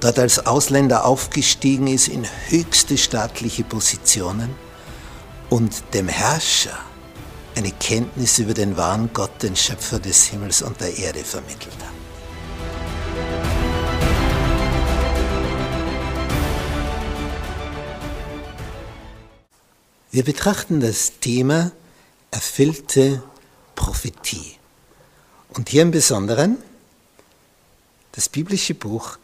dort als Ausländer aufgestiegen ist in höchste staatliche Positionen und dem Herrscher eine Kenntnis über den wahren Gott, den Schöpfer des Himmels und der Erde vermittelt hat. Wir betrachten das Thema erfüllte Prophetie. Und hier im Besonderen das biblische Buch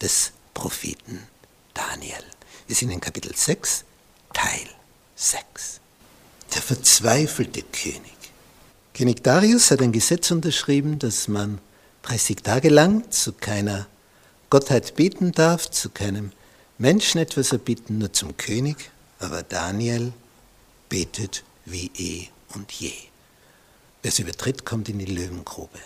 des Propheten Daniel. Wir sind in Kapitel 6, Teil 6. Der verzweifelte König. König Darius hat ein Gesetz unterschrieben, dass man 30 Tage lang zu keiner Gottheit beten darf, zu keinem Menschen etwas erbitten, nur zum König. Aber Daniel betet wie eh und je. Wer es übertritt, kommt in die Löwengrube.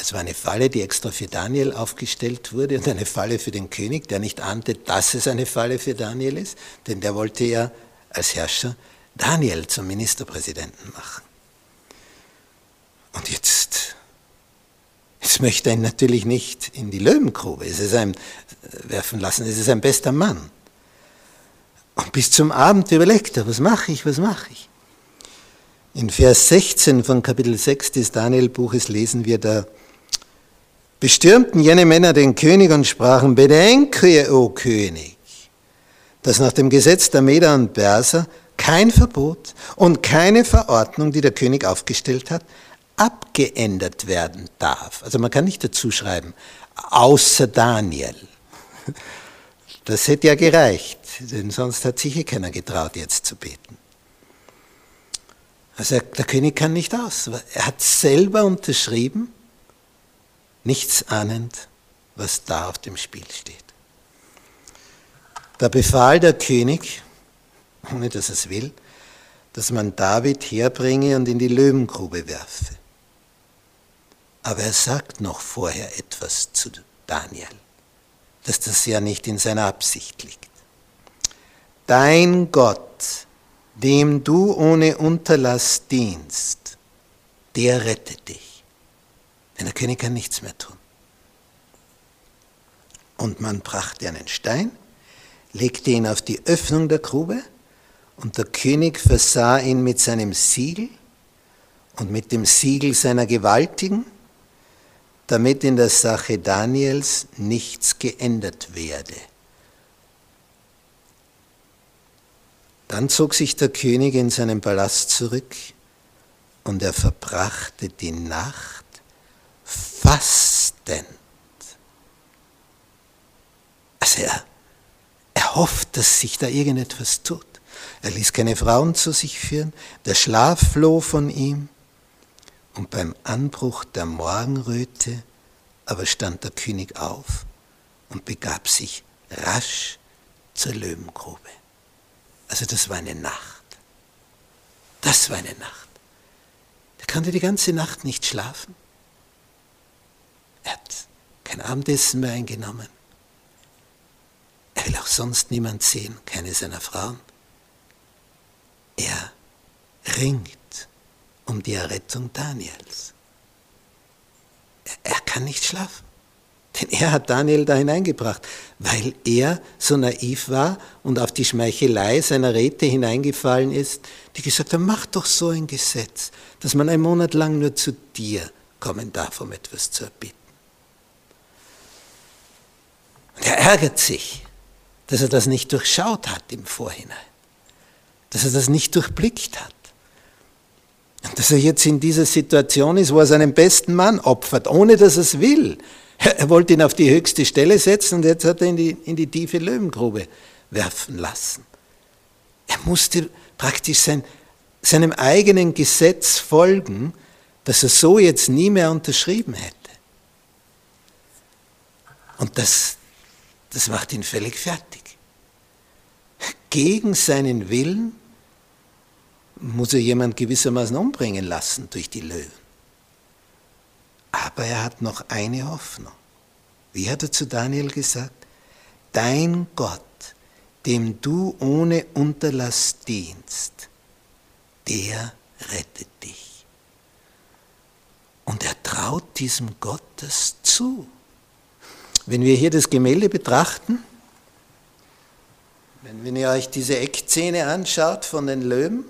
Es war eine Falle, die extra für Daniel aufgestellt wurde und eine Falle für den König, der nicht ahnte, dass es eine Falle für Daniel ist, denn der wollte ja als Herrscher Daniel zum Ministerpräsidenten machen. Und jetzt, jetzt möchte er ihn natürlich nicht in die Löwengrube es ist ein, werfen lassen, es ist ein bester Mann. Und bis zum Abend überlegt er, was mache ich, was mache ich? In Vers 16 von Kapitel 6 des Daniel-Buches lesen wir da, bestürmten jene Männer den König und sprachen, bedenke, o König, dass nach dem Gesetz der Meder und Perser kein Verbot und keine Verordnung, die der König aufgestellt hat, abgeändert werden darf. Also man kann nicht dazu schreiben, außer Daniel. Das hätte ja gereicht, denn sonst hat sich hier keiner getraut, jetzt zu beten. Also der König kann nicht aus. Er hat selber unterschrieben, nichts ahnend, was da auf dem Spiel steht. Da befahl der König, ohne dass er es will, dass man David herbringe und in die Löwengrube werfe. Aber er sagt noch vorher etwas zu Daniel, dass das ja nicht in seiner Absicht liegt. Dein Gott dem du ohne Unterlass dienst, der rettet dich. Denn der König kann nichts mehr tun. Und man brachte einen Stein, legte ihn auf die Öffnung der Grube und der König versah ihn mit seinem Siegel und mit dem Siegel seiner Gewaltigen, damit in der Sache Daniels nichts geändert werde. Dann zog sich der König in seinen Palast zurück und er verbrachte die Nacht fastend. Also er, er hofft, dass sich da irgendetwas tut. Er ließ keine Frauen zu sich führen, der Schlaf floh von ihm und beim Anbruch der Morgenröte aber stand der König auf und begab sich rasch zur Löwengrube. Also das war eine Nacht. Das war eine Nacht. Der konnte die ganze Nacht nicht schlafen. Er hat kein Abendessen mehr eingenommen. Er will auch sonst niemand sehen, keine seiner Frauen. Er ringt um die Errettung Daniels. Er, er kann nicht schlafen. Denn er hat Daniel da hineingebracht, weil er so naiv war und auf die Schmeichelei seiner Räte hineingefallen ist, die gesagt haben, mach doch so ein Gesetz, dass man einen Monat lang nur zu dir kommen darf, um etwas zu erbitten. Und er ärgert sich, dass er das nicht durchschaut hat im Vorhinein, dass er das nicht durchblickt hat. Und dass er jetzt in dieser Situation ist, wo er seinen besten Mann opfert, ohne dass er es will, er wollte ihn auf die höchste Stelle setzen und jetzt hat er ihn in die, in die tiefe Löwengrube werfen lassen. Er musste praktisch sein, seinem eigenen Gesetz folgen, dass er so jetzt nie mehr unterschrieben hätte. Und das, das macht ihn völlig fertig. Gegen seinen Willen muss er jemand gewissermaßen umbringen lassen durch die Löwen. Aber er hat noch eine Hoffnung. Wie hat er zu Daniel gesagt? Dein Gott, dem du ohne Unterlass dienst, der rettet dich. Und er traut diesem Gott das zu. Wenn wir hier das Gemälde betrachten, wenn, ihr euch diese Eckzähne anschaut von den Löwen,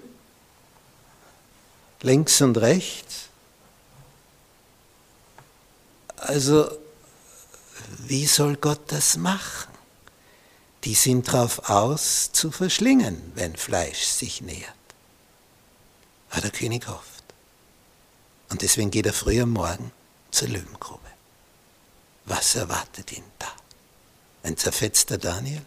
links und rechts, also wie soll Gott das machen? Die sind darauf aus, zu verschlingen, wenn Fleisch sich nähert. Aber der König hofft. Und deswegen geht er früh am Morgen zur Löwengrube. Was erwartet ihn da? Ein zerfetzter Daniel?